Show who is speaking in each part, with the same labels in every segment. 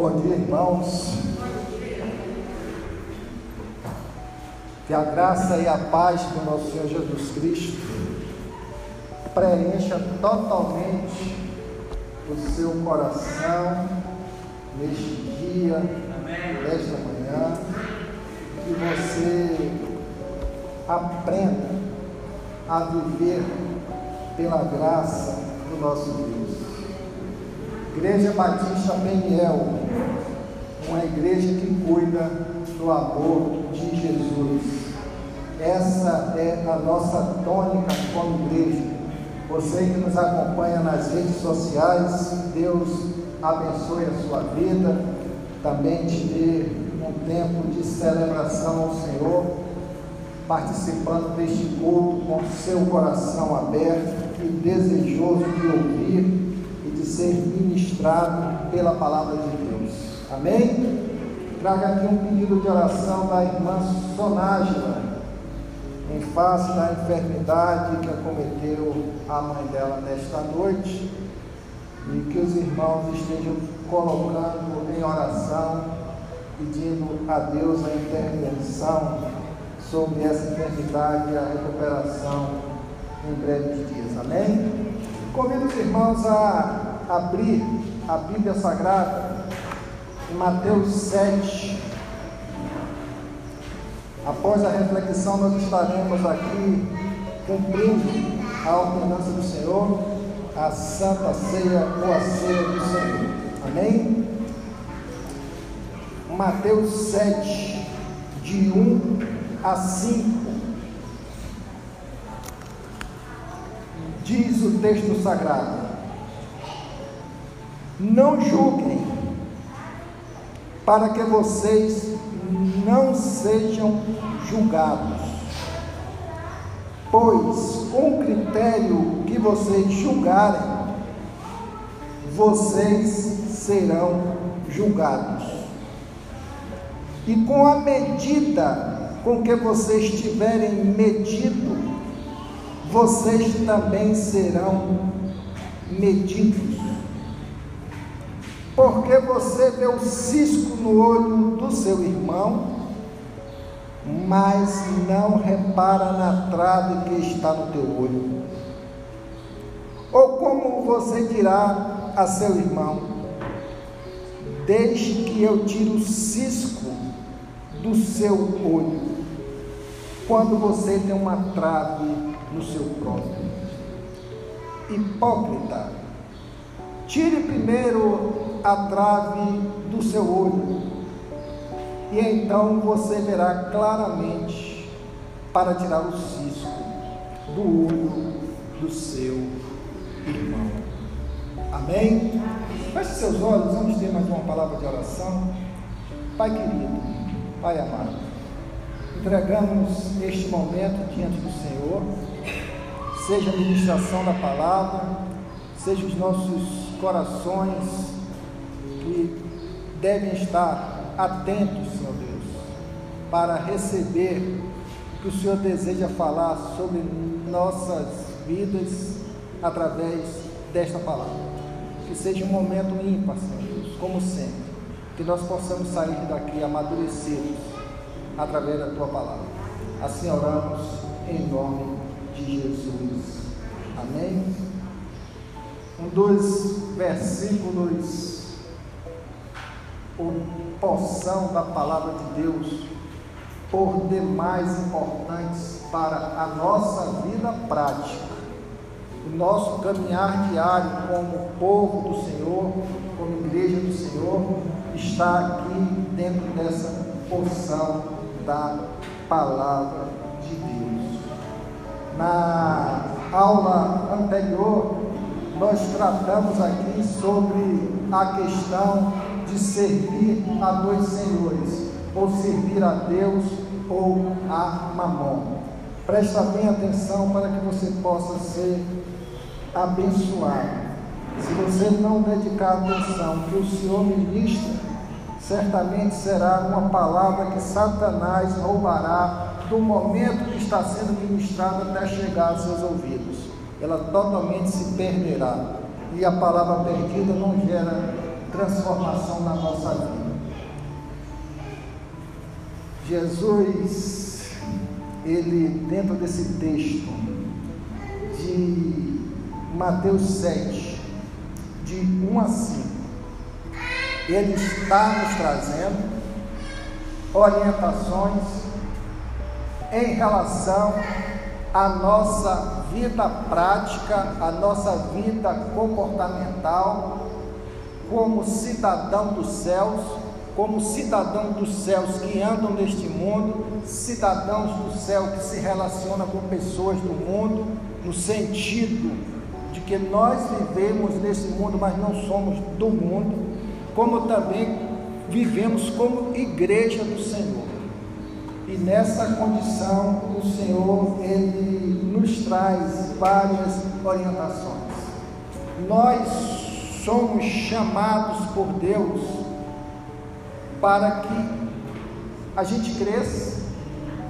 Speaker 1: Bom dia, irmãos. Que a graça e a paz do nosso Senhor Jesus Cristo preencha totalmente o seu coração neste dia, nesta manhã, que você aprenda a viver pela graça do nosso Deus. Igreja Batista Peniel, uma igreja que cuida do amor de Jesus. Essa é a nossa tônica como igreja. Você que nos acompanha nas redes sociais, Deus abençoe a sua vida, também te dê um tempo de celebração ao Senhor, participando deste culto com seu coração aberto e desejoso de ouvir e de ser ministrado pela palavra de Deus. Amém? Traga aqui um pedido de oração da irmã Sonágila em face da enfermidade que acometeu a mãe dela nesta noite e que os irmãos estejam colocando em oração, pedindo a Deus a intervenção sobre essa enfermidade e a recuperação em breves dias. Amém? Convido os irmãos a abrir a Bíblia Sagrada em Mateus 7. Após a reflexão, nós estaremos aqui cumprindo a ordenança do Senhor, a Santa Ceia ou a Ceia do Senhor. Amém? Mateus 7, de 1 a 5. Diz o texto sagrado: Não julguem, para que vocês não sejam julgados. Pois com o critério que vocês julgarem, vocês serão julgados. E com a medida com que vocês tiverem medido, vocês também serão medidos. Porque você vê o cisco no olho do seu irmão, mas não repara na trave que está no teu olho. Ou como você dirá a seu irmão: Deixe que eu tire o cisco do seu olho, quando você tem uma trave no seu próprio. Hipócrita, tire primeiro a trave do seu olho, e então você verá claramente para tirar o cisco do olho do seu irmão. Amém? Feche seus olhos, vamos ter mais uma palavra de oração. Pai querido, Pai amado, entregamos este momento diante do Senhor, seja a ministração da palavra, seja os nossos corações que devem estar atentos, Senhor Deus, para receber o que o Senhor deseja falar sobre nossas vidas através desta palavra. Que seja um momento ímpar, Senhor Deus, como sempre. Que nós possamos sair daqui amadurecidos através da tua palavra. Assim oramos em nome de Jesus. Amém? Um dos versículos ou porção da palavra de Deus, por demais importantes para a nossa vida prática, o nosso caminhar diário como povo do Senhor, como igreja do Senhor, está aqui dentro dessa porção da palavra de Deus. Na aula anterior, nós tratamos aqui sobre a questão de servir a dois senhores, ou servir a Deus ou a Mamon. Presta bem atenção para que você possa ser abençoado. Se você não dedicar atenção que o Senhor ministra, certamente será uma palavra que Satanás roubará do momento que está sendo ministrada até chegar aos seus ouvidos. Ela totalmente se perderá. E a palavra perdida não gera transformação na nossa vida. Jesus, ele, dentro desse texto de Mateus 7, de 1 a 5, ele está nos trazendo orientações em relação à nossa vida prática, à nossa vida comportamental, como cidadão dos céus, como cidadão dos céus que andam neste mundo, cidadãos do céu que se relacionam com pessoas do mundo, no sentido de que nós vivemos nesse mundo, mas não somos do mundo, como também vivemos como igreja do Senhor. E nessa condição, o Senhor, Ele nos traz várias orientações. Nós somos chamados por Deus para que a gente cresça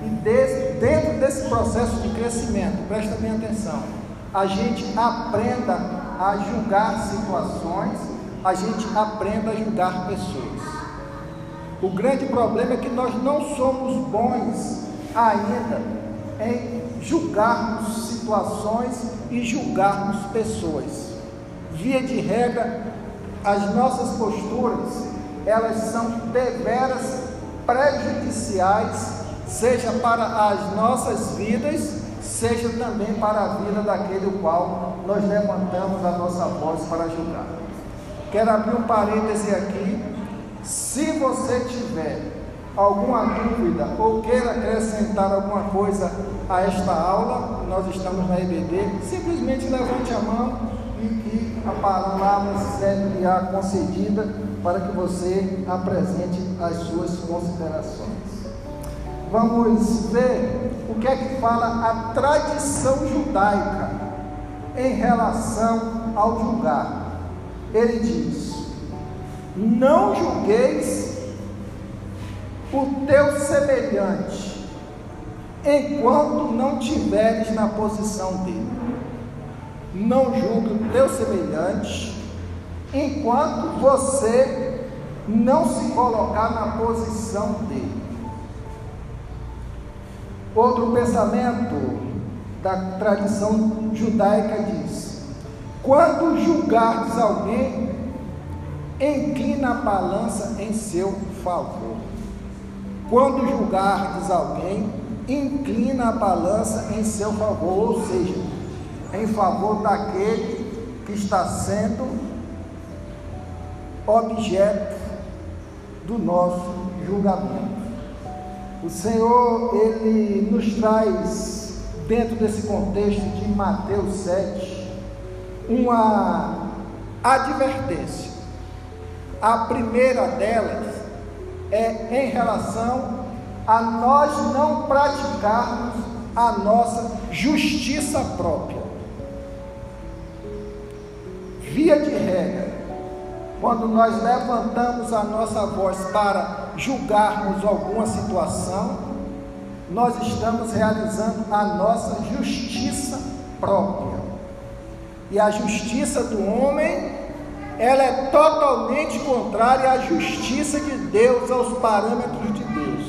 Speaker 1: e dentro desse processo de crescimento, presta bem atenção, a gente aprenda a julgar situações, a gente aprenda a julgar pessoas. O grande problema é que nós não somos bons ainda em julgarmos situações e julgarmos pessoas. Via de regra, as nossas posturas, elas são deveras prejudiciais, seja para as nossas vidas, seja também para a vida daquele o qual nós levantamos a nossa voz para julgar. Quero abrir um parêntese aqui se você tiver alguma dúvida ou queira acrescentar alguma coisa a esta aula, nós estamos na EBD, simplesmente levante a mão e que a palavra será concedida para que você apresente as suas considerações. Vamos ver o que é que fala a tradição judaica em relação ao julgar. Ele diz: não julgueis o teu semelhante, enquanto não tiveres na posição dele. Não julgue o teu semelhante, enquanto você não se colocar na posição dele. Outro pensamento da tradição judaica diz: quando julgardes alguém, inclina a balança em seu favor. Quando julgardes alguém, inclina a balança em seu favor, ou seja, em favor daquele que está sendo objeto do nosso julgamento. O Senhor, Ele nos traz, dentro desse contexto de Mateus 7, uma advertência a primeira delas é em relação a nós não praticarmos a nossa justiça própria. Via de regra, quando nós levantamos a nossa voz para julgarmos alguma situação, nós estamos realizando a nossa justiça própria. E a justiça do homem ela é totalmente contrária à justiça de Deus, aos parâmetros de Deus.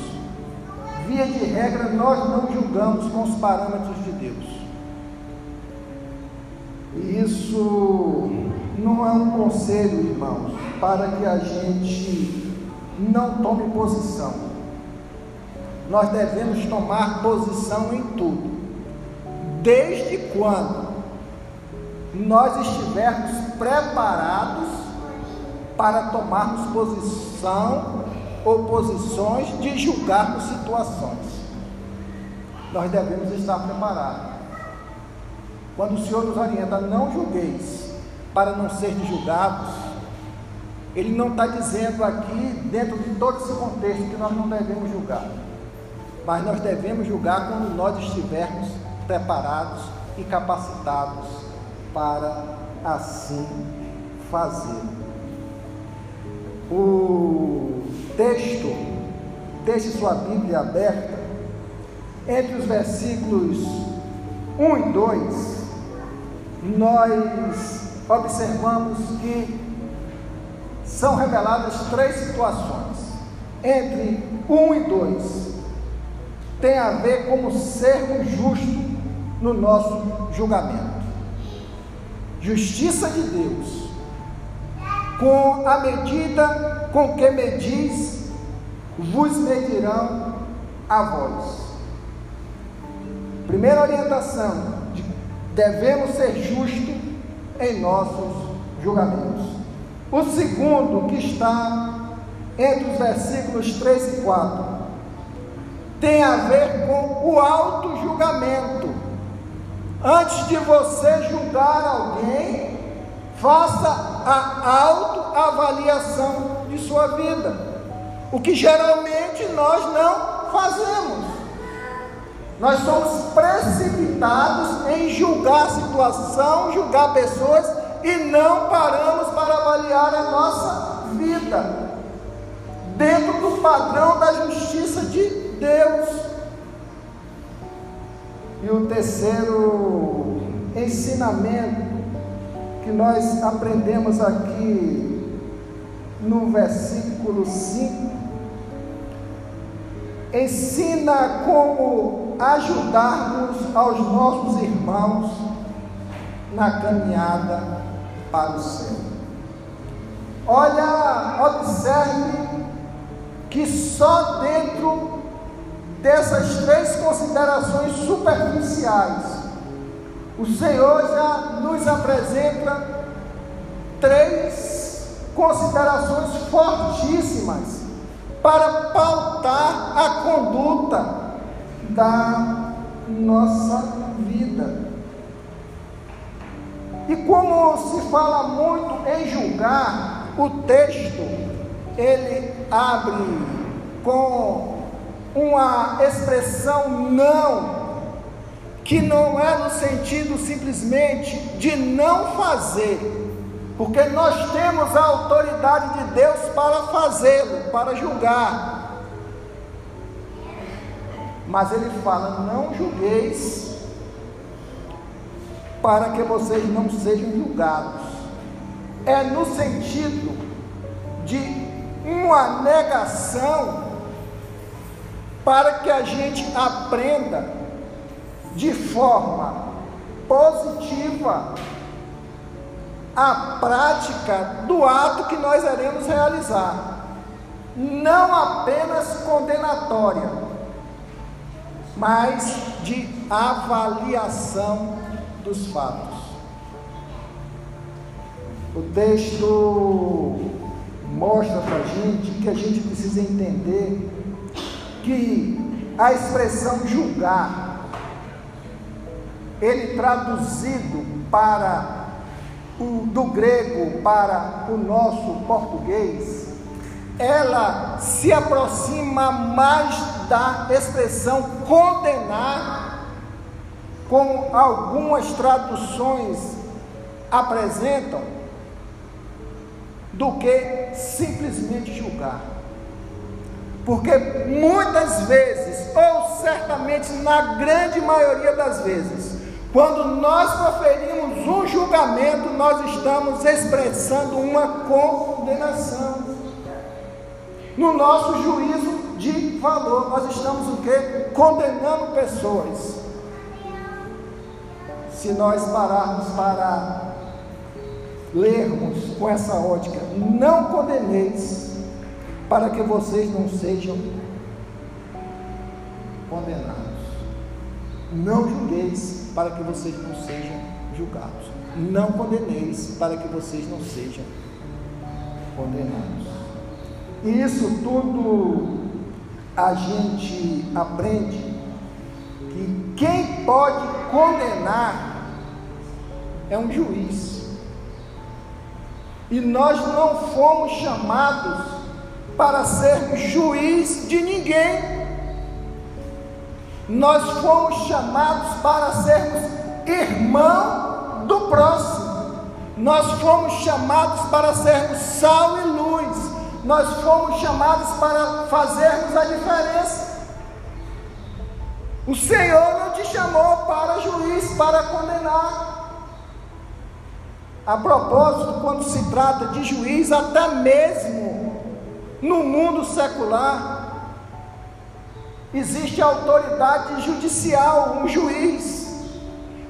Speaker 1: Via de regra, nós não julgamos com os parâmetros de Deus. E isso não é um conselho, irmãos, para que a gente não tome posição. Nós devemos tomar posição em tudo. Desde quando nós estivermos preparados para tomarmos posição ou posições de julgarmos situações. Nós devemos estar preparados. Quando o Senhor nos orienta, não julgueis para não ser julgados, Ele não está dizendo aqui, dentro de todo esse contexto, que nós não devemos julgar. Mas nós devemos julgar quando nós estivermos preparados e capacitados para assim fazer. O texto, deixe sua Bíblia aberta, entre os versículos 1 e 2, nós observamos que são reveladas três situações. Entre 1 e 2 tem a ver como sermos justos no nosso julgamento. Justiça de Deus, com a medida com que medis, vos medirão a vós. Primeira orientação: de, devemos ser justos em nossos julgamentos. O segundo, que está entre os versículos 3 e 4, tem a ver com o auto-julgamento. Antes de você julgar alguém, faça a autoavaliação de sua vida. O que geralmente nós não fazemos. Nós somos precipitados em julgar a situação, julgar pessoas e não paramos para avaliar a nossa vida dentro do padrão da justiça de Deus. E o terceiro ensinamento que nós aprendemos aqui no versículo 5 ensina como ajudarmos aos nossos irmãos na caminhada para o céu. Olha, observe que só dentro dessas três considerações superficiais, o Senhor já nos apresenta três considerações fortíssimas para pautar a conduta da nossa vida. E como se fala muito em julgar, o texto ele abre com uma expressão não, que não é no sentido simplesmente de não fazer, porque nós temos a autoridade de Deus para fazê-lo, para julgar. Mas ele fala: não julgueis, para que vocês não sejam julgados. É no sentido de uma negação para que a gente aprenda de forma positiva a prática do ato que nós iremos realizar, não apenas condenatória, mas de avaliação dos fatos. O texto mostra para a gente que a gente precisa entender que a expressão julgar, ele traduzido para o, do grego para o nosso português, ela se aproxima mais da expressão condenar, como algumas traduções apresentam, do que simplesmente julgar. Porque muitas vezes, ou certamente na grande maioria das vezes, quando nós proferimos um julgamento, nós estamos expressando uma condenação. No nosso juízo de valor, nós estamos o quê? Condenando pessoas. Se nós pararmos para lermos com essa ótica, não condeneis, para que vocês não sejam condenados. Não julgueis, para que vocês não sejam julgados. Não condeneis para que vocês não sejam condenados. E isso tudo a gente aprende que quem pode condenar é um juiz. E nós não fomos chamados para sermos juiz de ninguém. Nós fomos chamados para sermos irmão do próximo. Nós fomos chamados para sermos sal e luz. Nós fomos chamados para fazermos a diferença. O Senhor não te chamou para juiz, para condenar. A propósito, quando se trata de juiz, até mesmo no mundo secular, existe autoridade judicial, um juiz,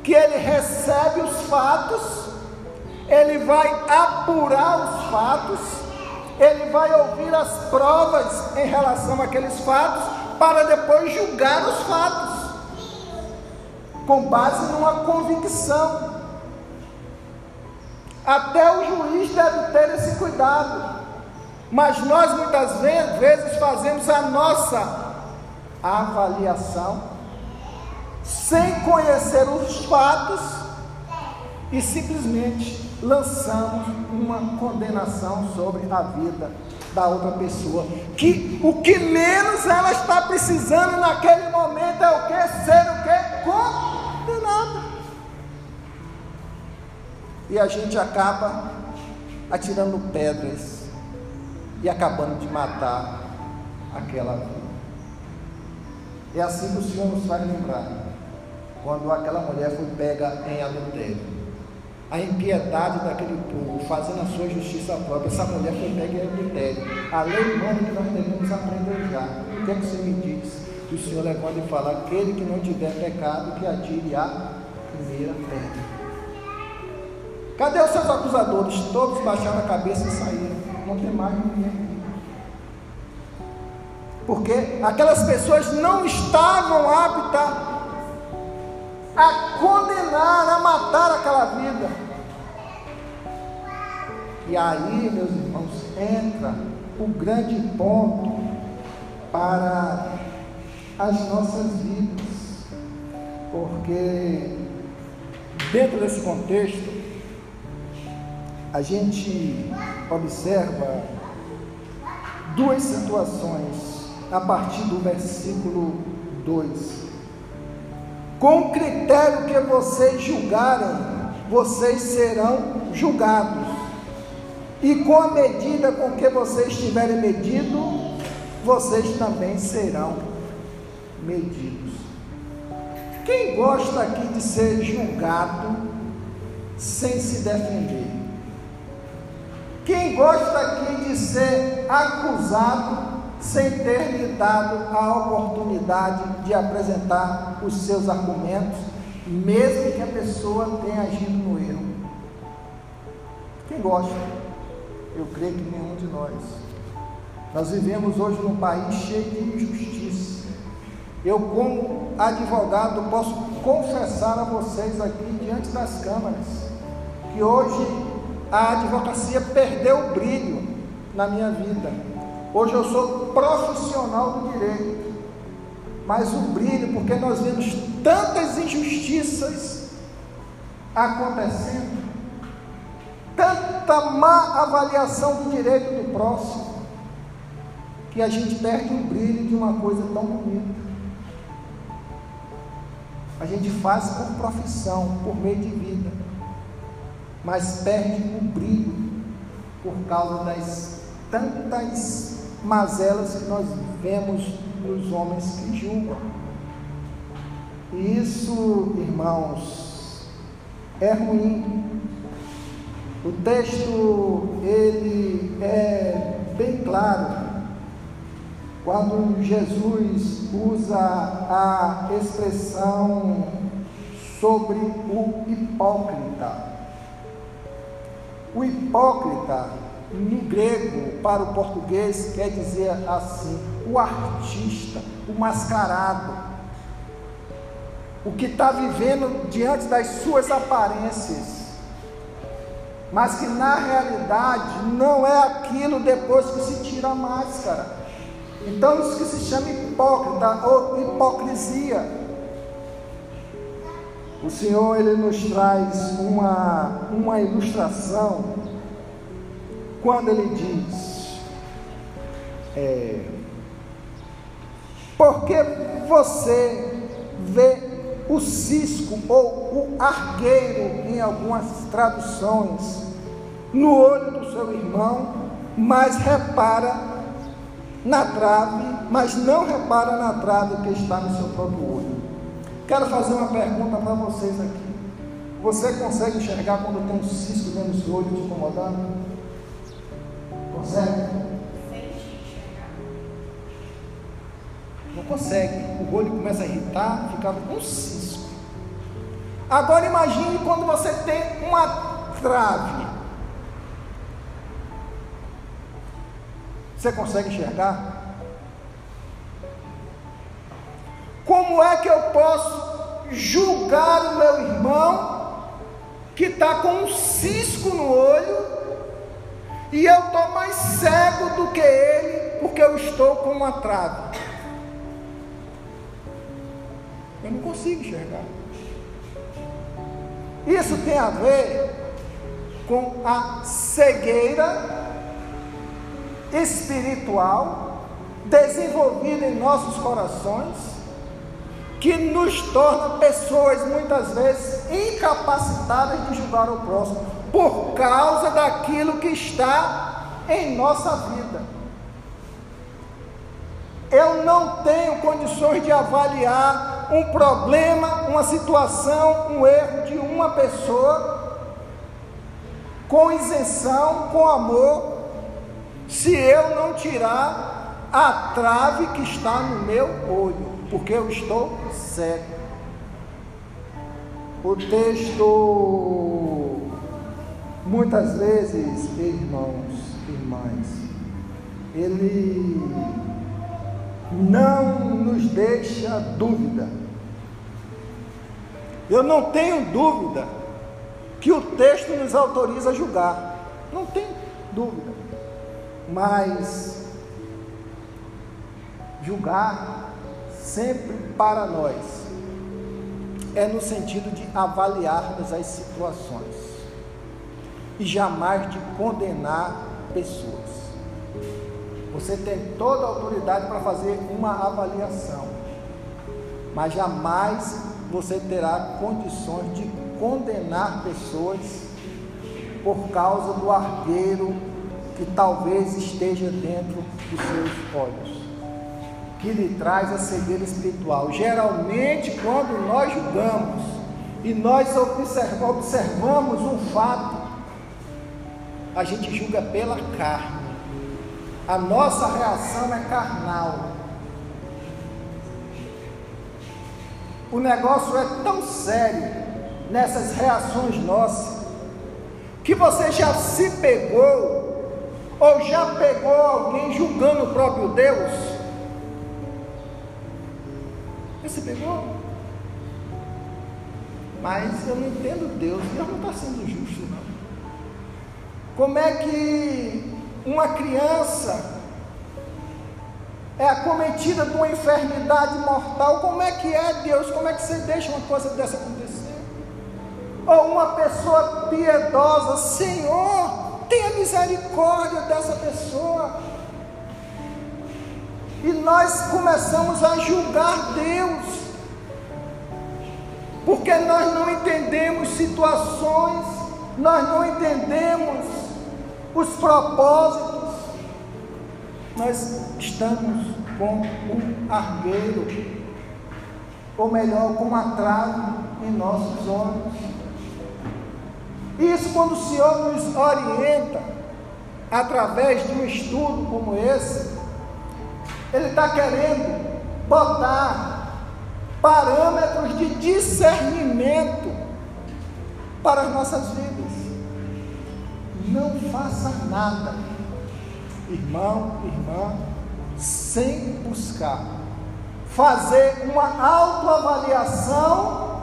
Speaker 1: que ele recebe os fatos, ele vai apurar os fatos, ele vai ouvir as provas em relação àqueles fatos, para depois julgar os fatos, com base numa convicção. Até o juiz deve ter esse cuidado. Mas nós muitas vezes fazemos a nossa avaliação sem conhecer os fatos e simplesmente lançamos uma condenação sobre a vida da outra pessoa. Que o que menos ela está precisando naquele momento é o que? Ser o que? Condenada. E a gente acaba atirando pedras e acabando de matar aquela vida. É assim que o Senhor nos faz lembrar. Quando aquela mulher foi pega em adultério a impiedade daquele povo, fazendo a sua justiça própria. Essa mulher foi pega em adultério. A lei humana que nós devemos aprender já. O que, é que você me diz? Que o Senhor levanta e fala: aquele que não tiver pecado, que atire a primeira pedra. Cadê os seus acusadores? Todos baixaram a cabeça e saíram. Não tem mais ninguém. Porque aquelas pessoas não estavam aptas a condenar, a matar aquela vida. E aí, meus irmãos, entra o grande ponto para as nossas vidas, porque dentro desse contexto, a gente observa duas situações a partir do versículo 2 com o critério que vocês julgarem, vocês serão julgados. E com a medida com que vocês tiverem medido, vocês também serão medidos. Quem gosta aqui de ser julgado sem se defender? Quem gosta aqui de ser acusado sem ter lhe dado a oportunidade de apresentar os seus argumentos, mesmo que a pessoa tenha agido no erro. Quem gosta? Eu creio que nenhum de nós. Nós vivemos hoje num país cheio de injustiça. Eu, como advogado, posso confessar a vocês aqui diante das câmaras que hoje a advocacia perdeu o brilho na minha vida. Hoje eu sou profissional do direito, mas o brilho, porque nós vemos tantas injustiças acontecendo, tanta má avaliação do direito do próximo, que a gente perde o brilho de uma coisa tão bonita. A gente faz por profissão, por meio de vida, mas perde o brilho por causa das tantas mazelas que nós vemos nos homens que julgam. E isso, irmãos, é ruim. O texto ele é bem claro quando Jesus usa a expressão sobre o hipócrita. O hipócrita no grego para o português quer dizer assim: o artista, o mascarado, o que está vivendo diante das suas aparências, mas que na realidade não é aquilo depois que se tira a máscara. Então, isso que se chama hipócrita ou hipocrisia. O Senhor ele nos traz uma, uma ilustração quando ele diz: é, Porque você vê o cisco ou o arqueiro em algumas traduções no olho do seu irmão, mas repara na trave, mas não repara na trave que está no seu próprio olho. Quero fazer uma pergunta para vocês aqui. Você consegue enxergar quando tem um cisco dentro do seu olho te incomodando? Consegue? Não consegue. O olho começa a irritar, fica com um cisco. Agora imagine quando você tem uma trave. Você consegue enxergar? Como é que eu posso julgar o meu irmão que está com um cisco no olho e eu estou mais cego do que ele porque eu estou com uma trave? Eu não consigo enxergar. Isso tem a ver com a cegueira espiritual desenvolvida em nossos corações que nos torna pessoas muitas vezes incapacitadas de julgar o próximo por causa daquilo que está em nossa vida. Eu não tenho condições de avaliar um problema, uma situação, um erro de uma pessoa com isenção, com amor, se eu não tirar a trave que está no meu olho porque eu estou cego. O texto, muitas vezes, irmãos, irmãs, ele não nos deixa dúvida. Eu não tenho dúvida que o texto nos autoriza a julgar. Não tem dúvida. Mas julgar sempre para nós é no sentido de avaliarmos as situações e jamais de condenar pessoas. Você tem toda a autoridade para fazer uma avaliação, mas jamais você terá condições de condenar pessoas por causa do argueiro que talvez esteja dentro dos seus olhos que lhe traz a cegueira espiritual. Geralmente, quando nós julgamos e nós observamos um fato, a gente julga pela carne. A nossa reação é carnal. O negócio é tão sério nessas reações nossas que você já se pegou ou já pegou alguém julgando o próprio Deus você pegou? Mas eu não entendo Deus, Deus não está sendo justo, não. Como é que uma criança é acometida de uma enfermidade mortal? Como é que é Deus? Como é que você deixa uma coisa dessa acontecer? Ou uma pessoa piedosa, Senhor, tenha misericórdia dessa pessoa e nós começamos a julgar Deus, porque nós não entendemos situações, nós não entendemos os propósitos, nós estamos com um argueiro, ou melhor, com uma trave em nossos olhos. Isso quando o Senhor nos orienta, através de um estudo como esse, ele está querendo botar parâmetros de discernimento para as nossas vidas. Não faça nada, irmão, irmã, sem buscar fazer uma autoavaliação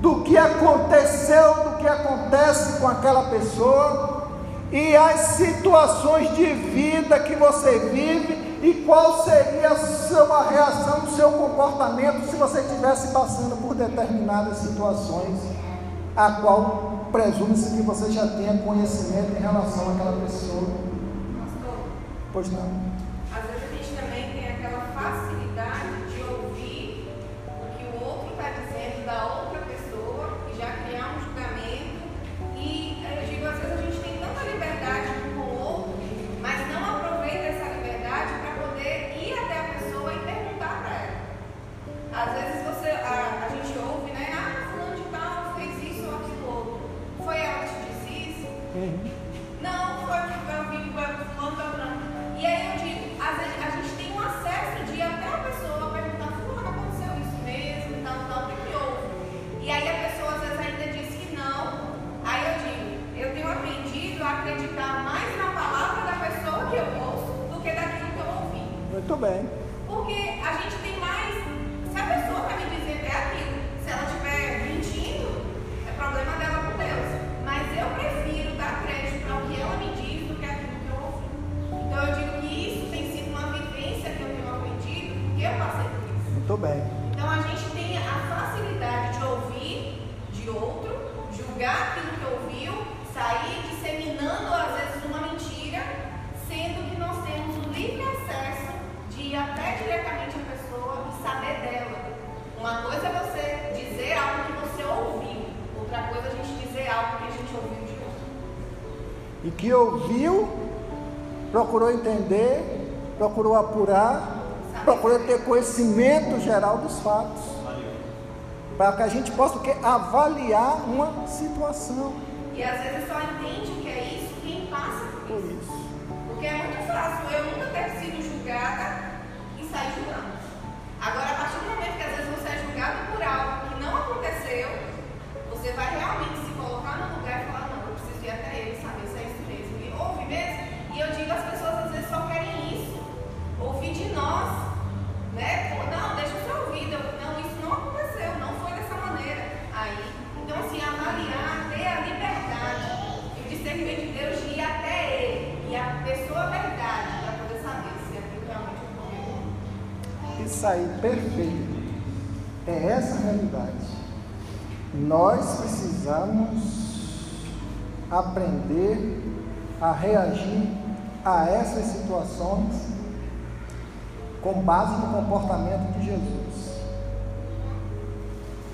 Speaker 1: do que aconteceu, do que acontece com aquela pessoa e as situações de vida que você vive e qual seria a sua reação, o seu comportamento se você estivesse passando por determinadas situações, a qual presume-se que você já tenha conhecimento em relação àquela pessoa. Pois não. Entender, procurou apurar, procurou ter conhecimento geral dos fatos. Para que a gente possa o quê? avaliar uma situação.
Speaker 2: E às vezes só entende que é isso quem passa por
Speaker 1: Por
Speaker 2: isso.
Speaker 1: isso.
Speaker 2: Porque é muito fácil eu nunca ter sido julgada e sair julgando. Agora, a partir do momento que às vezes você é julgado por algo que não aconteceu, você vai realmente se colocar no lugar e falar, não, eu preciso ir até ele saber De nós. Né? Não, deixa eu ser ouvido. Não, isso não aconteceu, não foi dessa maneira. Aí, então assim, avaliar, ter a liberdade e o discernimento de Deus de ir até ele e a pessoa verdade para poder saber se aquilo realmente ocorreu.
Speaker 1: Isso aí, perfeito. É essa a realidade. Nós precisamos aprender a reagir a essas situações com base no comportamento de Jesus.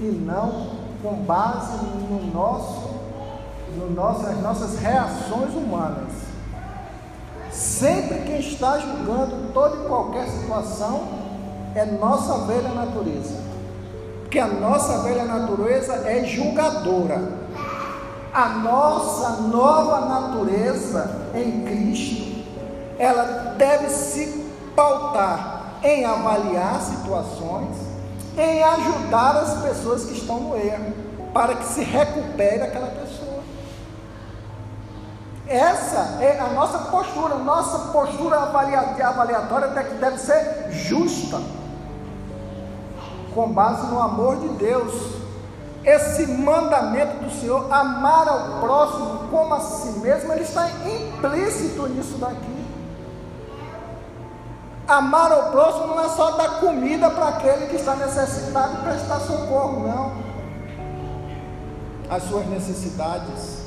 Speaker 1: E não com base no nosso, no nosso, nas nossas reações humanas. Sempre quem está julgando toda e qualquer situação é nossa velha natureza. Porque a nossa velha natureza é julgadora. A nossa nova natureza em Cristo, ela deve se pautar em avaliar situações, em ajudar as pessoas que estão no erro, para que se recupere aquela pessoa. Essa é a nossa postura, nossa postura avalia- avaliatória até que deve ser justa, com base no amor de Deus. Esse mandamento do Senhor, amar ao próximo como a si mesmo, ele está implícito nisso daqui. Amar ao próximo não é só dar comida para aquele que está necessitado e prestar socorro, não. As suas necessidades.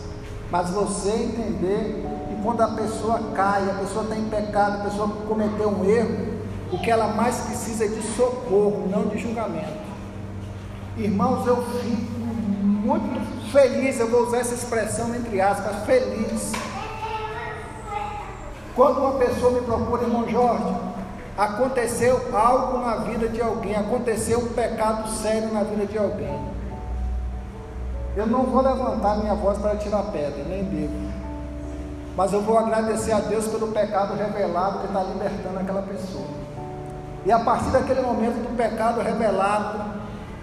Speaker 1: Mas você entender que quando a pessoa cai, a pessoa está em pecado, a pessoa cometeu um erro, o que ela mais precisa é de socorro, não de julgamento. Irmãos, eu fico muito feliz, eu vou usar essa expressão entre aspas, feliz. Quando uma pessoa me procura, irmão Jorge, aconteceu algo na vida de alguém, aconteceu um pecado sério na vida de alguém. Eu não vou levantar minha voz para tirar pedra, nem devo. Mas eu vou agradecer a Deus pelo pecado revelado que está libertando aquela pessoa. E a partir daquele momento do pecado revelado,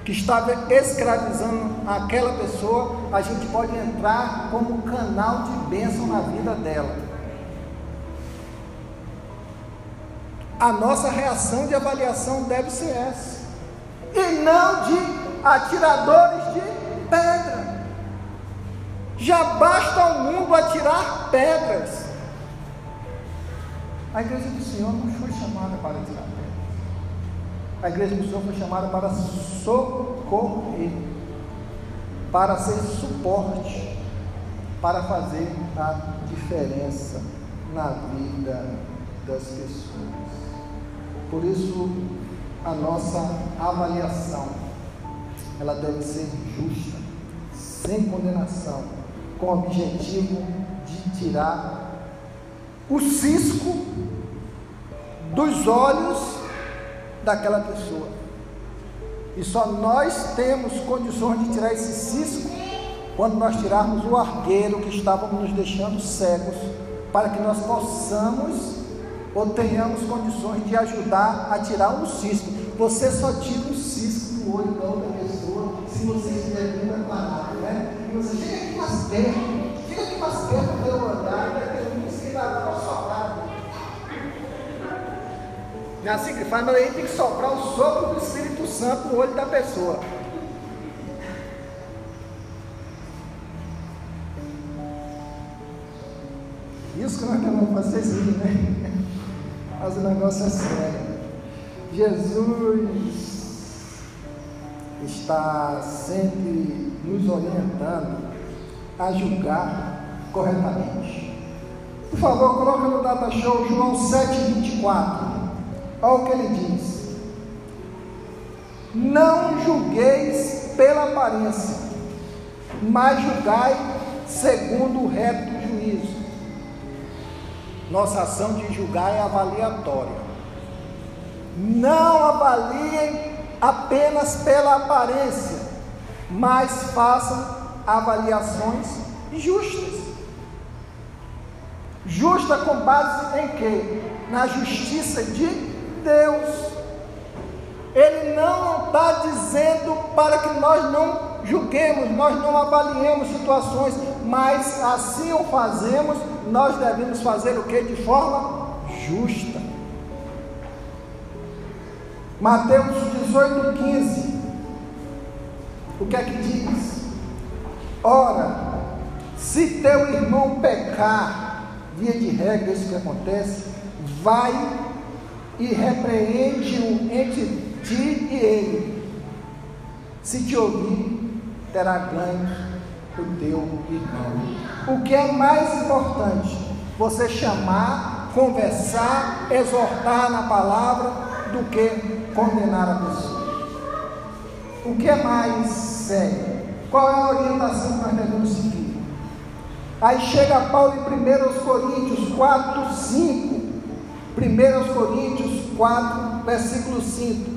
Speaker 1: que estava escravizando aquela pessoa, a gente pode entrar como canal de bênção na vida dela. A nossa reação de avaliação deve ser essa, e não de atiradores de pedra. Já basta ao mundo atirar pedras. A igreja do Senhor não foi chamada para atirar pedras. A igreja do Senhor foi chamada para socorrer, para ser suporte, para fazer a diferença na vida das pessoas. Por isso, a nossa avaliação, ela deve ser justa, sem condenação, com o objetivo de tirar o cisco dos olhos daquela pessoa. E só nós temos condições de tirar esse cisco quando nós tirarmos o argueiro que estávamos nos deixando cegos, para que nós possamos ou tenhamos condições de ajudar a tirar um cisco. Você só tira um cisco do olho da outra pessoa se você estiver bem preparado, né? E você chega aqui mais perto, chega aqui mais perto para eu olhar, vai ter um que vai dar uma soprada. Não é assim que faz, mas aí tem que soprar o sopro do Espírito Santo no olho da pessoa. Isso que nós fazer sim, né? Mas o negócio é sério. Jesus está sempre nos orientando a julgar corretamente. Por favor, coloca no data show João 7,24. Olha o que ele diz. Não julgueis pela aparência, mas julgai segundo o reto juízo. Nossa ação de julgar é avaliatória. Não avaliem apenas pela aparência, mas façam avaliações justas. Justa com base em quê? Na justiça de Deus. Ele não está dizendo para que nós não julguemos, nós não avaliemos situações, mas assim o fazemos, nós devemos fazer o que? De forma justa. Mateus 18, 15. O que é que diz? Ora, se teu irmão pecar, via de regra, isso que acontece, vai e repreende-o entre ti e ele. Se te ouvir, terá ganho o teu irmão. O que é mais importante? Você chamar, conversar, exortar na palavra, do que condenar a pessoa. O que é mais sério? Qual é a orientação que nós devemos seguir? Aí chega Paulo em 1 Coríntios 4, 5. 1 Coríntios 4, versículo 5.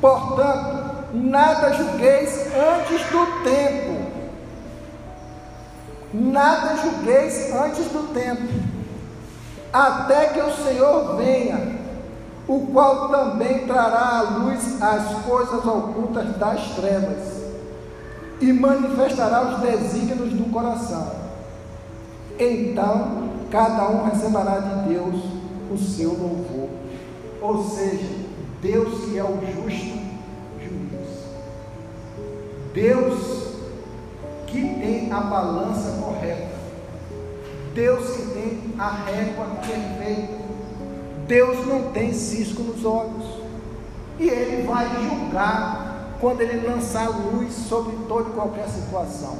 Speaker 1: Portanto, nada julgueis antes do tempo. Nada julgueis antes do tempo, até que o Senhor venha, o qual também trará à luz as coisas ocultas das trevas e manifestará os desígnios do coração. Então, cada um receberá de Deus o seu louvor. Ou seja, Deus que é o justo juiz. Deus que tem a balança correta. Deus que tem a régua perfeita. Deus não tem cisco nos olhos. E Ele vai julgar quando Ele lançar luz sobre toda e qualquer situação.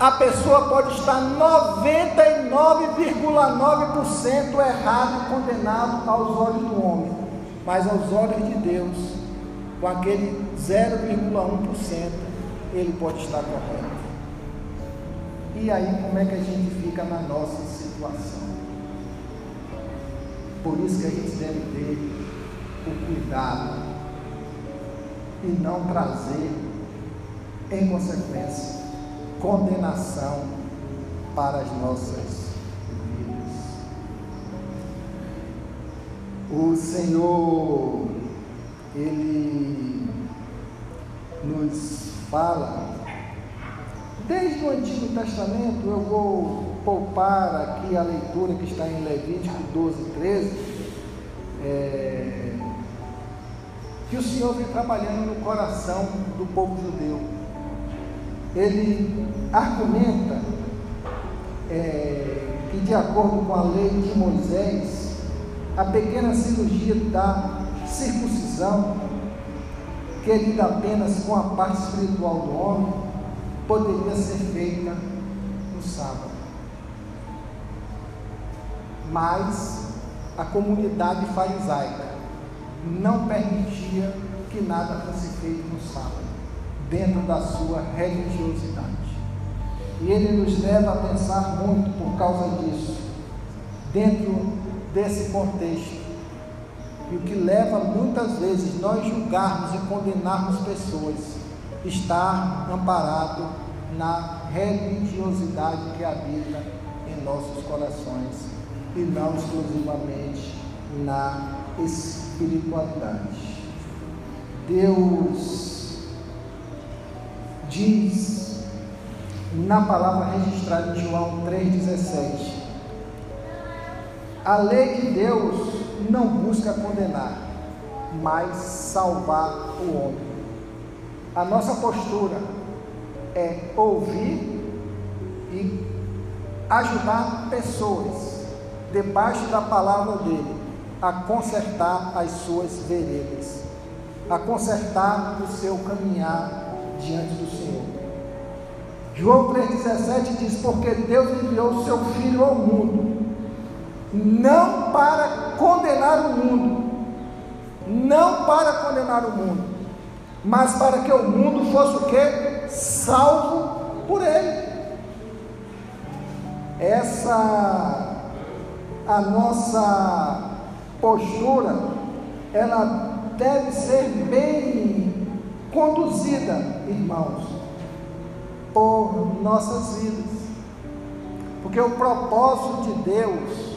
Speaker 1: A pessoa pode estar 99,9% errado condenado aos olhos do homem, mas aos olhos de Deus, com aquele 0,1%, ele pode estar correto. E aí, como é que a gente fica na nossa situação? Por isso que a gente deve ter o cuidado e não trazer, em consequência, condenação para as nossas vidas. O Senhor, Ele nos fala, desde o Antigo Testamento, eu vou poupar aqui a leitura que está em Levítico 12, 13, é, que o Senhor vem trabalhando no coração do povo judeu. Ele argumenta é, que, de acordo com a lei de Moisés, a pequena cirurgia da circuncisão, que lida apenas com a parte espiritual do homem, poderia ser feita no sábado mas a comunidade farisaica não permitia que nada fosse feito no sábado, dentro da sua religiosidade. E ele nos leva a pensar muito por causa disso, dentro desse contexto. E o que leva muitas vezes nós julgarmos e condenarmos pessoas, estar amparado na religiosidade que habita em nossos corações e não exclusivamente na espiritualidade. Deus diz na palavra registrada em João 3,17: a lei de Deus não busca condenar, mas salvar o homem. A nossa postura é ouvir e ajudar pessoas, debaixo da palavra dele, a consertar as suas veredas, a consertar o seu caminhar diante do Senhor. João 3,17 diz: Porque Deus enviou o seu Filho ao mundo, não para condenar o mundo, não para condenar o mundo, mas para que o mundo fosse o que? Salvo por ele. Essa a nossa postura, ela deve ser bem conduzida, irmãos, por nossas vidas. Porque o propósito de Deus,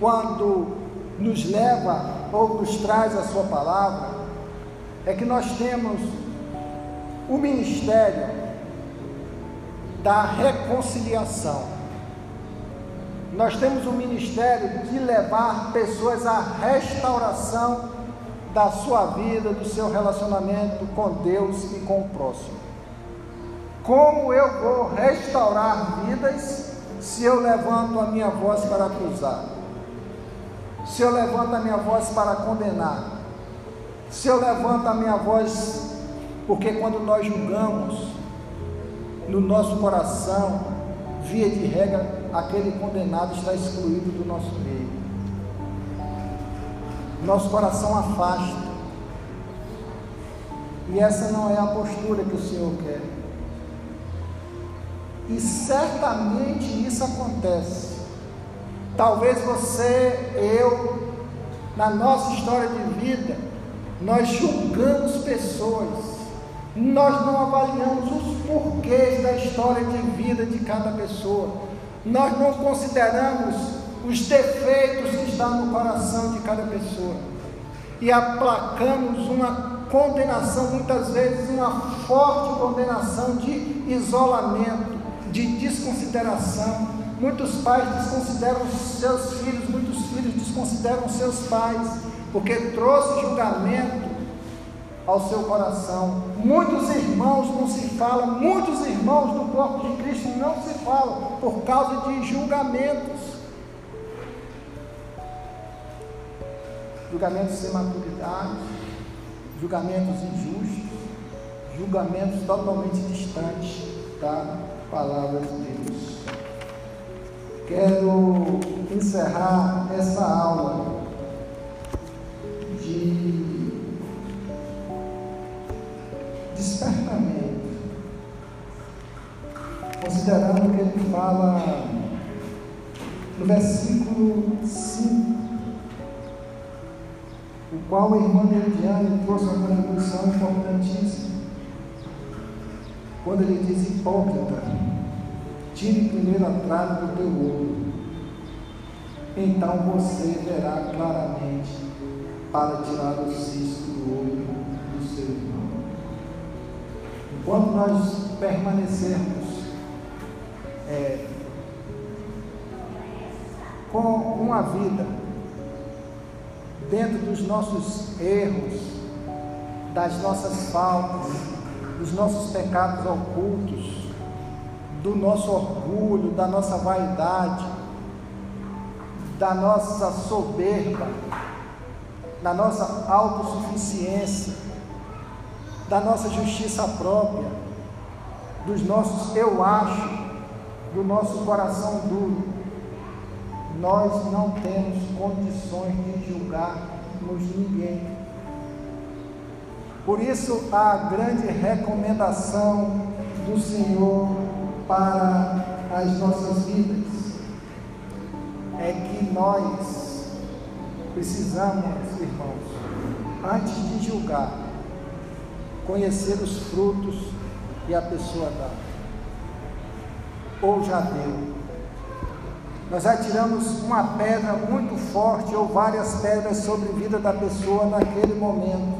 Speaker 1: quando nos leva ou nos traz a Sua palavra, é que nós temos o ministério da reconciliação. Nós temos o ministério de levar pessoas à restauração da sua vida, do seu relacionamento com Deus e com o próximo. Como eu vou restaurar vidas se eu levanto a minha voz para acusar? Se eu levanto a minha voz para condenar? Se eu levanto a minha voz, porque quando nós julgamos, no nosso coração, via de regra, aquele condenado está excluído do nosso meio. Nosso coração afasta. E essa não é a postura que o Senhor quer. E certamente isso acontece. Talvez você, eu, na nossa história de vida, nós julgamos pessoas nós não avaliamos os porquês da história de vida de cada pessoa. Nós não consideramos os defeitos que estão no coração de cada pessoa. E aplacamos uma condenação, muitas vezes uma forte condenação de isolamento, de desconsideração. Muitos pais desconsideram seus filhos, muitos filhos desconsideram seus pais, porque trouxe julgamento ao seu coração. Muitos irmãos não se falam, muitos irmãos do corpo de Cristo não se falam por causa de julgamentos. Julgamentos sem maturidade, julgamentos injustos, julgamentos totalmente distantes da palavra de Deus. Quero encerrar essa aula de despertamento. Considerando que ele fala no versículo 5, o qual a irmã Eliane trouxe uma contribuição importantíssima. Quando ele diz hipócrita, tire primeiro a trave do teu olho, então você verá claramente para tirar o cisto do olho do seu irmão. Quando nós permanecermos é, com uma vida dentro dos nossos erros, das nossas faltas, dos nossos pecados ocultos, do nosso orgulho, da nossa vaidade, da nossa soberba, da nossa autossuficiência, da nossa justiça própria, dos nossos eu acho, do nosso coração duro, nós não temos condições de julgarmos ninguém. Por isso, a grande recomendação do Senhor para as nossas vidas é que nós precisamos, irmãos, antes de julgar, conhecer os frutos que a pessoa dá. ou já deu. Nós atiramos uma pedra muito forte ou várias pedras sobre a vida da pessoa naquele momento,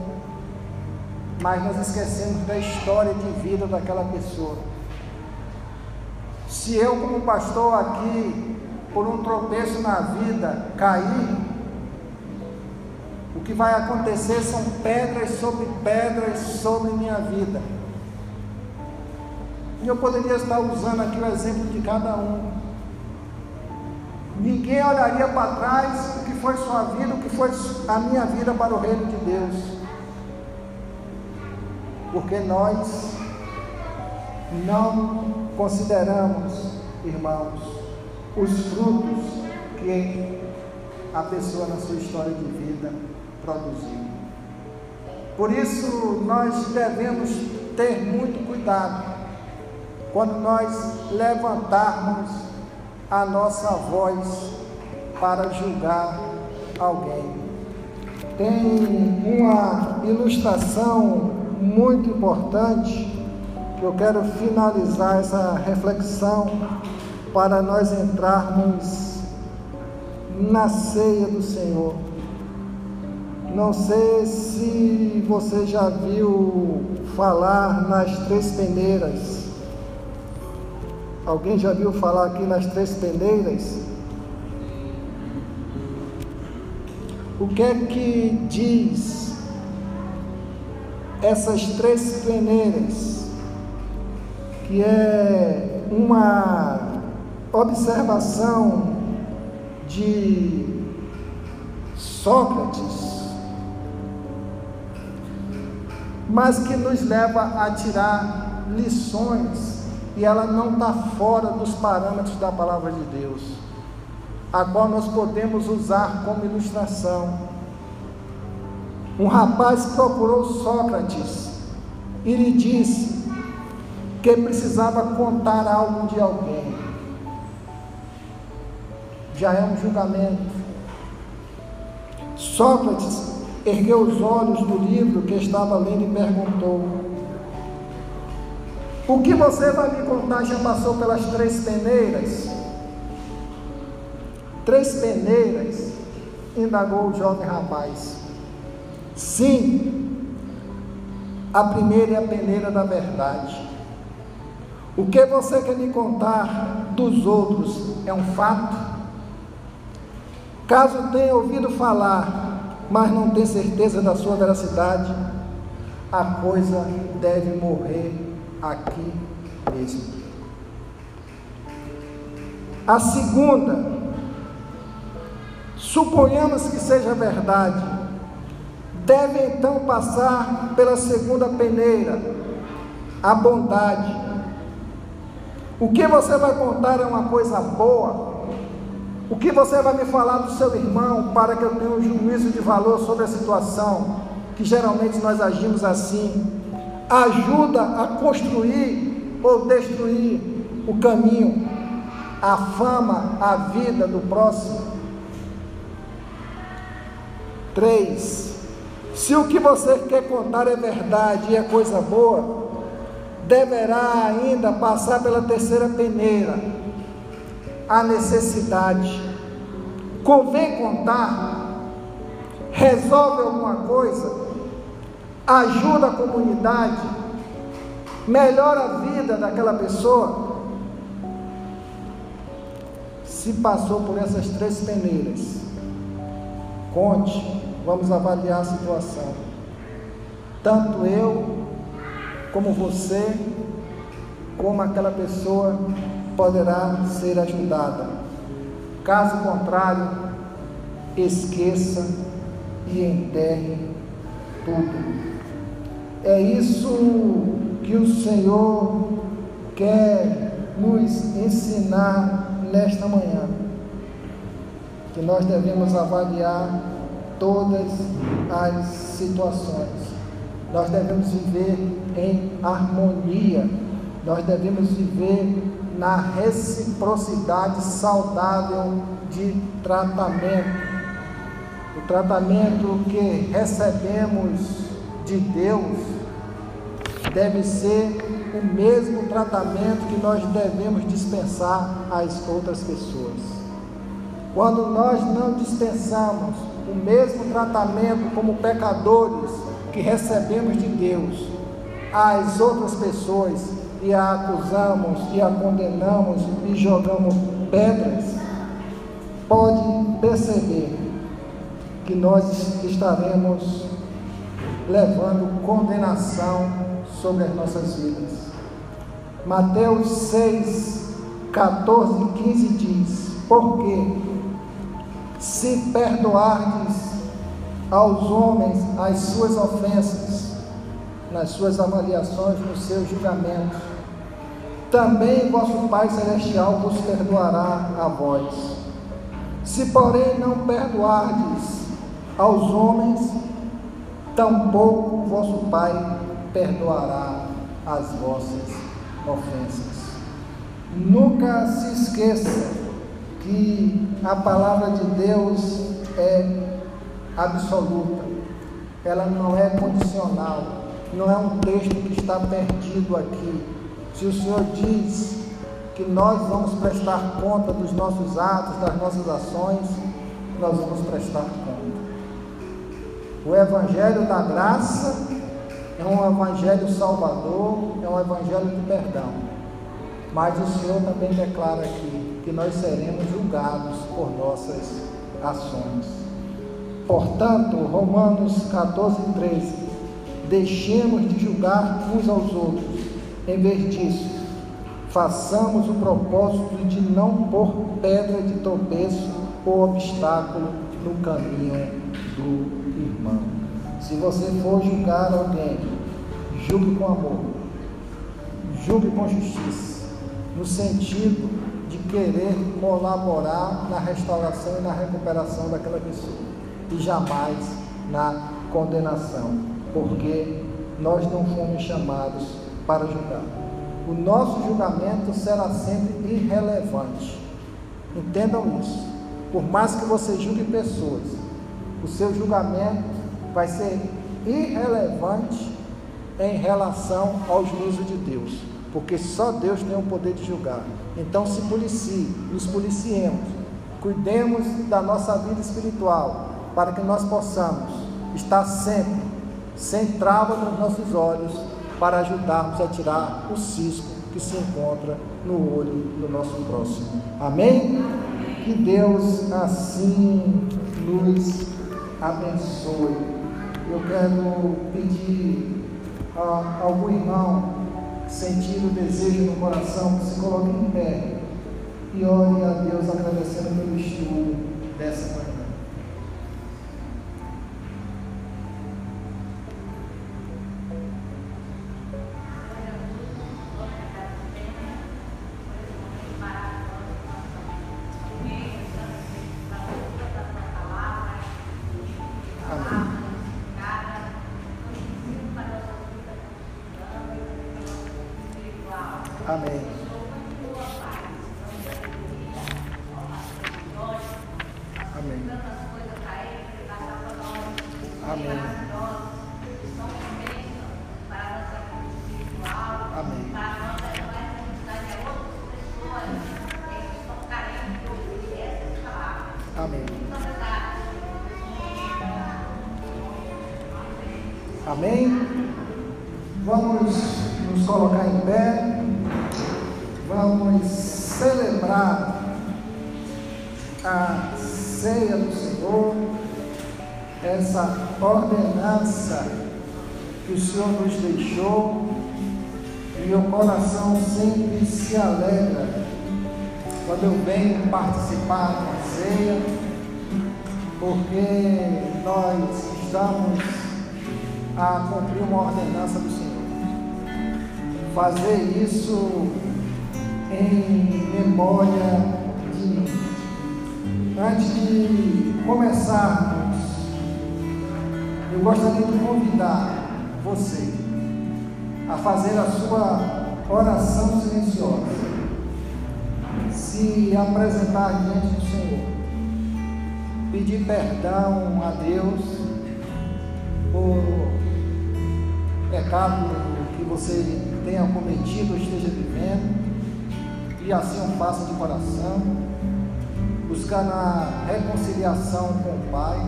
Speaker 1: mas nós esquecemos da história de vida daquela pessoa. Se eu, como pastor aqui, por um tropeço na vida, cair, o que vai acontecer são pedras sobre pedras sobre minha vida. E eu poderia estar usando aqui o exemplo de cada um. Ninguém olharia para trás o que foi sua vida, o que foi a minha vida para o reino de Deus. Porque nós não consideramos, irmãos, os frutos que a pessoa na sua história de vida produziu. Por isso, nós devemos ter muito cuidado quando nós levantarmos a nossa voz para julgar alguém. Tem uma ilustração muito importante eu quero finalizar essa reflexão para nós entrarmos na ceia do Senhor. Não sei se você já viu falar nas três peneiras. Alguém já viu falar aqui nas três peneiras? O que é que diz essas três peneiras? Que é uma observação de Sócrates mas que nos leva a tirar lições e ela não está fora dos parâmetros da palavra de Deus, a qual nós podemos usar como ilustração. Um rapaz procurou Sócrates e lhe disse que precisava contar algo de alguém. Já é um julgamento. Sócrates ergueu os olhos do livro que estava lendo e perguntou: O que você vai me contar já passou pelas três peneiras? Três peneiras? indagou o jovem rapaz. Sim, a primeira é a peneira da verdade. O que você quer me contar dos outros é um fato? Caso tenha ouvido falar mas não tem certeza da sua veracidade, a coisa deve morrer aqui mesmo. A segunda, suponhamos que seja verdade, deve então passar pela segunda peneira, a bondade. O que você vai contar é uma coisa boa, o que você vai me falar do seu irmão para que eu tenha um juízo de valor sobre a situação? Que geralmente nós agimos assim. Ajuda a construir ou destruir o caminho, a fama, a vida do próximo. Três. Se o que você quer contar é verdade e é coisa boa, deverá ainda passar pela terceira peneira a necessidade. Convém contar, resolve alguma coisa, ajuda a comunidade, melhora a vida daquela pessoa. Se passou por essas três peneiras, conte, vamos avaliar a situação. Tanto eu, como você, como aquela pessoa poderá ser ajudada. Caso contrário, esqueça e enterre tudo. É isso que o Senhor quer nos ensinar nesta manhã. Que nós devemos avaliar todas as situações. Nós devemos viver em harmonia. Nós devemos viver na reciprocidade saudável de tratamento. O tratamento que recebemos de Deus deve ser o mesmo tratamento que nós devemos dispensar às outras pessoas. Quando nós não dispensamos o mesmo tratamento como pecadores que recebemos de Deus às outras pessoas e a acusamos e a condenamos e jogamos pedras, pode perceber que nós estaremos levando condenação sobre as nossas vidas. Mateus 6, 14 e 15 diz: Porque se perdoardes aos homens as suas ofensas, nas suas avaliações, nos seus julgamentos, também vosso Pai Celestial vos perdoará a vós. Se, porém, não perdoardes aos homens, tampouco vosso Pai perdoará as vossas ofensas. Nunca se esqueça que a palavra de Deus é absoluta, ela não é condicional, não é um texto que está perdido aqui. Se o Senhor diz que nós vamos prestar conta dos nossos atos, das nossas ações, nós vamos prestar conta. O Evangelho da Graça é um Evangelho salvador, é um Evangelho de perdão. Mas o Senhor também declara aqui que nós seremos julgados por nossas ações. Portanto, Romanos 14, 13: deixemos de julgar uns aos outros, em vez disso, façamos o propósito de não pôr pedra de tropeço ou obstáculo no caminho do irmão. Se você for julgar alguém, julgue com amor, julgue com justiça, no sentido de querer colaborar na restauração e na recuperação daquela pessoa, e jamais na condenação, porque nós não fomos chamados para julgar. O nosso julgamento será sempre irrelevante. Entendam isso. Por mais que você julgue pessoas, o seu julgamento vai ser irrelevante em relação ao juízo de Deus, porque só Deus tem o poder de julgar. Então se policie, nos policiemos, cuidemos da nossa vida espiritual, para que nós possamos estar sempre sem trava nos nossos olhos, para ajudarmos a tirar o cisco que se encontra no olho do nosso próximo. Amém? Que Deus assim nos abençoe. Eu quero pedir a algum irmão sentir o desejo no coração que se coloque em pé e ore a Deus agradecendo pelo estudo dessa manhã. Amém. Amém? Vamos nos colocar em pé. Vamos celebrar a ceia do Senhor, essa ordenança que o Senhor nos deixou e o coração sempre se alegra participar da ceia, porque nós estamos a cumprir uma ordenança do Senhor. Fazer isso em memória de mim. Antes de começarmos, eu gostaria de convidar você a fazer a sua oração silenciosa se apresentar diante do Senhor, pedir perdão a Deus por pecado que você tenha cometido ou esteja vivendo, e assim o faça de coração, buscando a reconciliação com o Pai.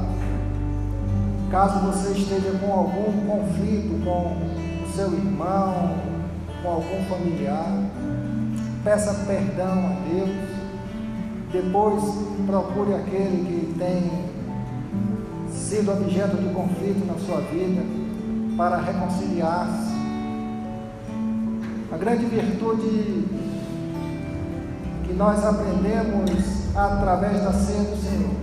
Speaker 1: Caso você esteja com algum conflito com o seu irmão, com algum familiar, peça perdão a Deus. Depois procure aquele que tem sido objeto de conflito na sua vida para reconciliar-se. A grande virtude que nós aprendemos através da ceia do Senhor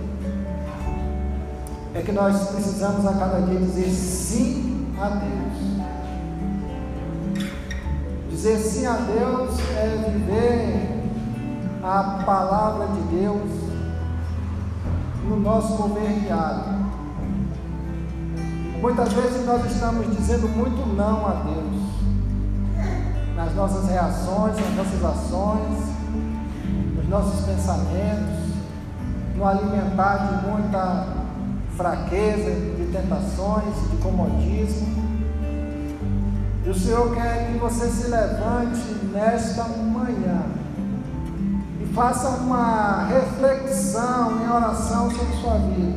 Speaker 1: é que nós precisamos a cada dia dizer sim a Deus. Dizer sim a Deus é viver a palavra de Deus no nosso mover diário. Muitas vezes nós estamos dizendo muito não a Deus nas nossas reações, nas nossas ações, nos nossos pensamentos, no alimentar de muita fraqueza, de tentações, de comodismo. E o Senhor quer que você se levante nesta manhã e faça uma reflexão em oração sobre sua vida.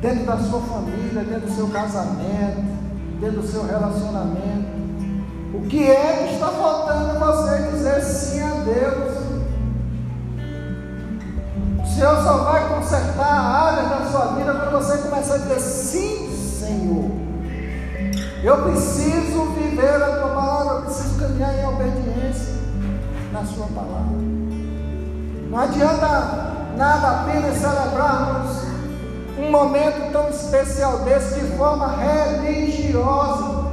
Speaker 1: Dentro da sua família, dentro do seu casamento, dentro do seu relacionamento. O que é que está faltando você dizer sim a Deus? O Senhor só vai consertar a área da sua vida quando você começar a dizer sim, Senhor. Eu preciso viver a tua palavra, eu preciso caminhar em obediência na sua palavra. Não adianta nada apenas celebrarmos um momento tão especial desse de forma religiosa.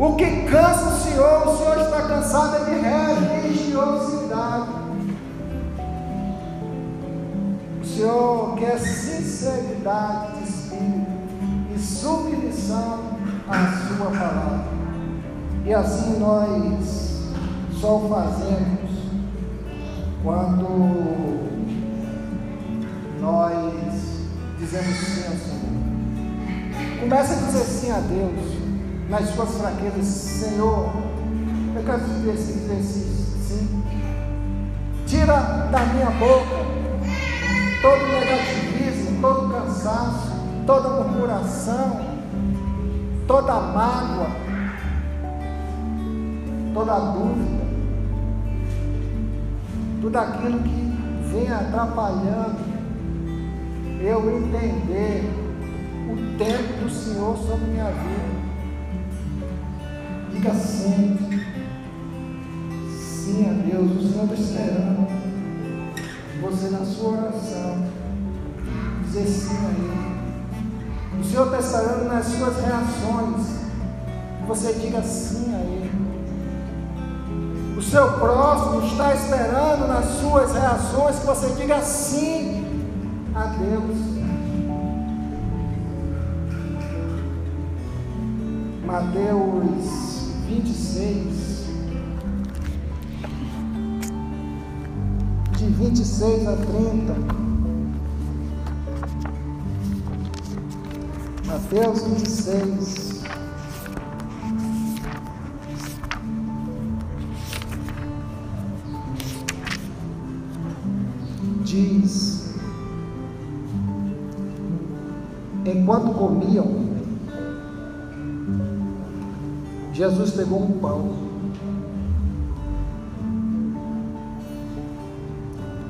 Speaker 1: O que cansa o Senhor, o Senhor está cansado é de religiosidade. O Senhor quer sinceridade de espírito submissão à Sua palavra. E assim nós só o fazemos quando nós dizemos sim ao Senhor. Comece a dizer sim a Deus nas suas fraquezas, Senhor, eu quero dizer esse exercício, sim. Tira da minha boca todo negativismo, todo cansaço, toda murmuração, toda mágoa, toda dúvida, tudo aquilo que vem atrapalhando eu entender o tempo do Senhor sobre minha vida. Diga sempre sim a Deus. O Senhor está esperando você na sua oração dizer sim a Ele. Senhor está esperando nas suas reações que você diga sim a Ele. O seu próximo está esperando nas suas reações que você diga sim a Deus. Mateus 26, de 26 a 30. Mateus 26. Diz: Enquanto comiam, Jesus pegou um pão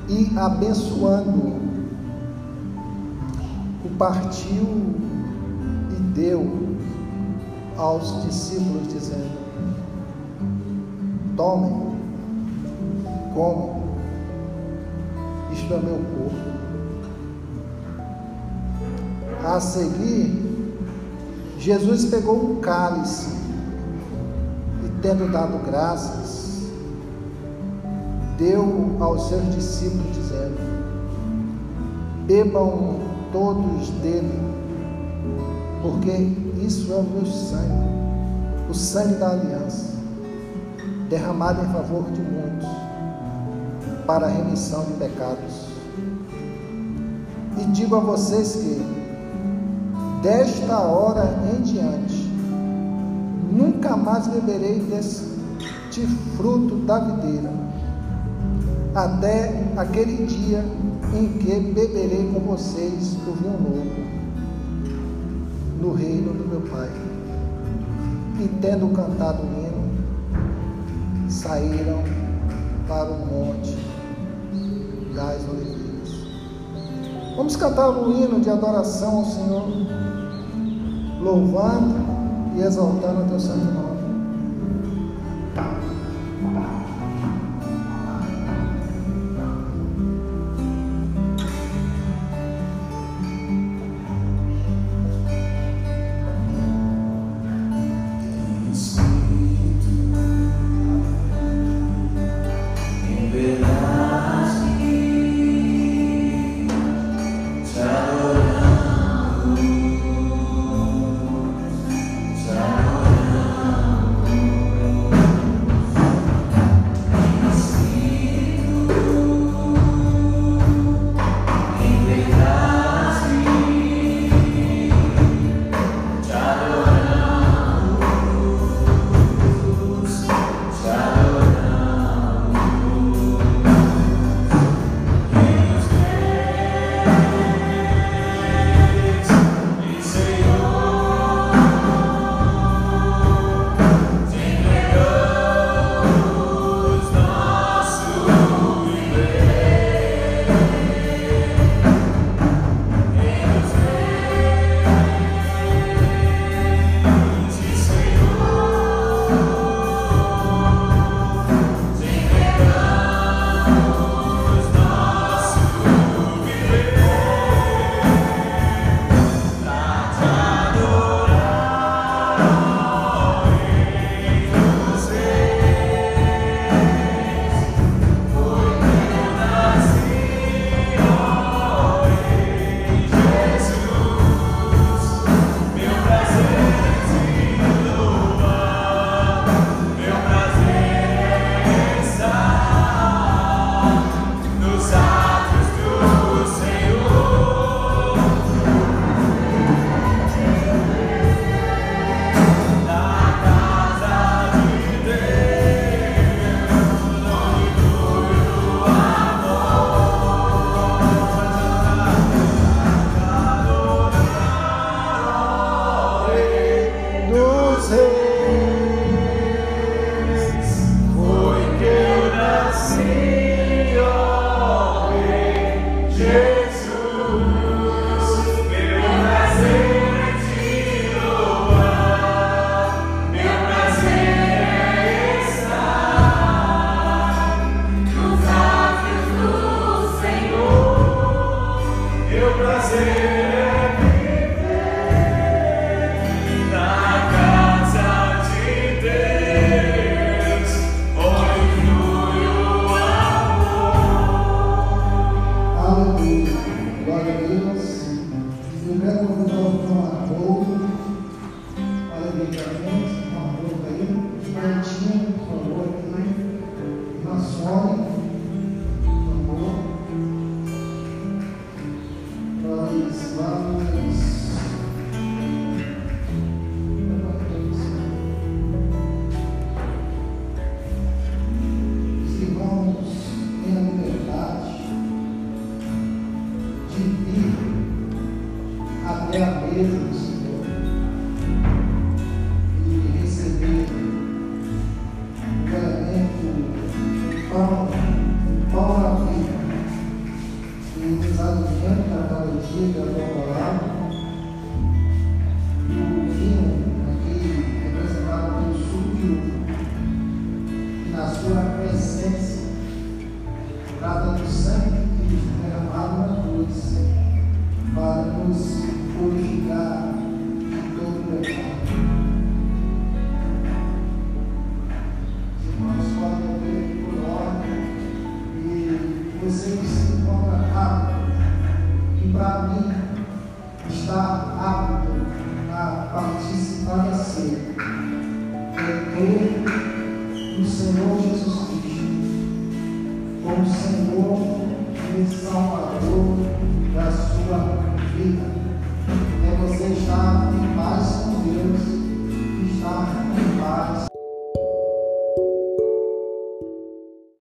Speaker 1: e, abençoando, o partiu deu aos discípulos, dizendo: Tomem, comam, isto é meu corpo. A seguir, Jesus pegou um cálice tendo dado graças, deu aos seus discípulos, dizendo: Bebam todos dele, porque isso é o meu sangue, o sangue da aliança, derramado em favor de muitos, para a remissão de pecados. E digo a vocês que, desta hora em diante, nunca mais beberei deste fruto da videira, até aquele dia em que beberei com vocês o vinho novo, no reino do meu Pai. E tendo cantado o hino, saíram para o monte das oliveiras. Vamos cantar um hino de adoração ao Senhor, louvando e exaltando o teu santo nome.